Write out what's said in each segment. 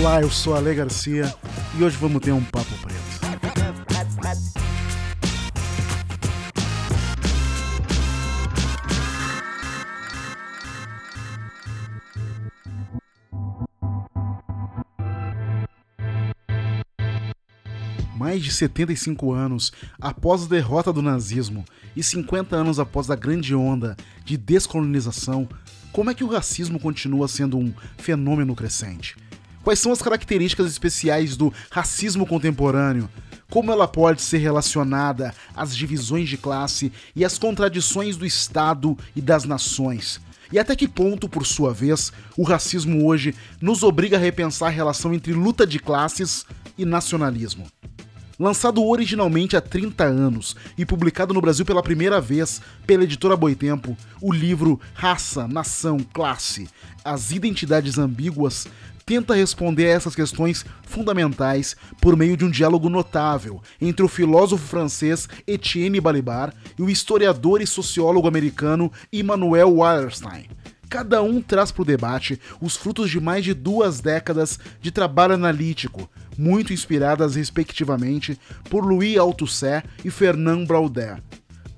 Olá, eu sou Ale Garcia e hoje vamos ter um papo preto. mais de 75 anos após a derrota do nazismo e 50 anos após a grande onda de descolonização, como é que o racismo continua sendo um fenômeno crescente? Quais são as características especiais do racismo contemporâneo? Como ela pode ser relacionada às divisões de classe e às contradições do Estado e das nações? E até que ponto, por sua vez, o racismo hoje nos obriga a repensar a relação entre luta de classes e nacionalismo? Lançado originalmente há 30 anos e publicado no Brasil pela primeira vez pela editora Boitempo, o livro Raça, Nação, Classe As Identidades Ambíguas tenta responder a essas questões fundamentais por meio de um diálogo notável entre o filósofo francês Etienne Balibar e o historiador e sociólogo americano Immanuel Wallerstein. Cada um traz para o debate os frutos de mais de duas décadas de trabalho analítico, muito inspiradas respectivamente por Louis Althusser e Fernand Braudel.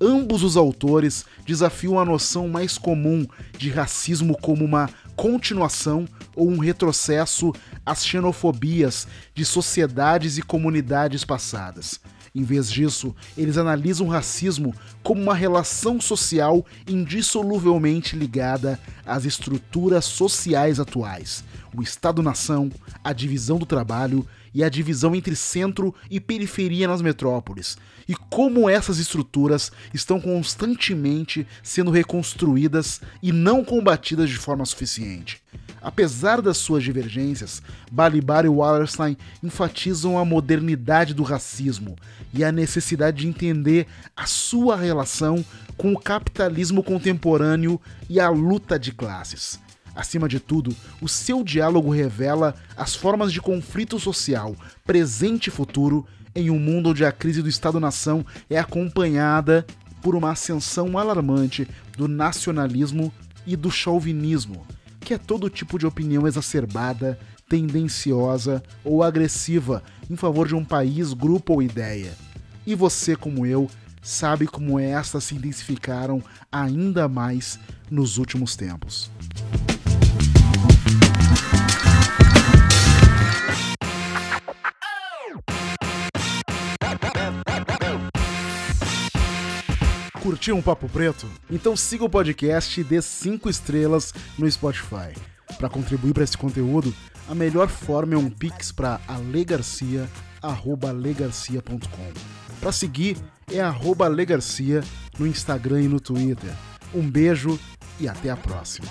Ambos os autores desafiam a noção mais comum de racismo como uma continuação ou um retrocesso às xenofobias de sociedades e comunidades passadas. Em vez disso, eles analisam o racismo como uma relação social indissoluvelmente ligada às estruturas sociais atuais, o Estado-nação, a divisão do trabalho e a divisão entre centro e periferia nas metrópoles, e como essas estruturas estão constantemente sendo reconstruídas e não combatidas de forma suficiente. Apesar das suas divergências, Balibar e Wallerstein enfatizam a modernidade do racismo e a necessidade de entender a sua relação com o capitalismo contemporâneo e a luta de classes. Acima de tudo, o seu diálogo revela as formas de conflito social, presente e futuro, em um mundo onde a crise do Estado-nação é acompanhada por uma ascensão alarmante do nacionalismo e do chauvinismo que é todo tipo de opinião exacerbada, tendenciosa ou agressiva em favor de um país, grupo ou ideia. E você, como eu, sabe como estas se intensificaram ainda mais nos últimos tempos. Curtiu um papo preto? Então siga o podcast e dê 5 estrelas no Spotify. Para contribuir para esse conteúdo, a melhor forma é um pix para alegarcia@alegarcia.com. Para seguir é @alegarcia no Instagram e no Twitter. Um beijo e até a próxima.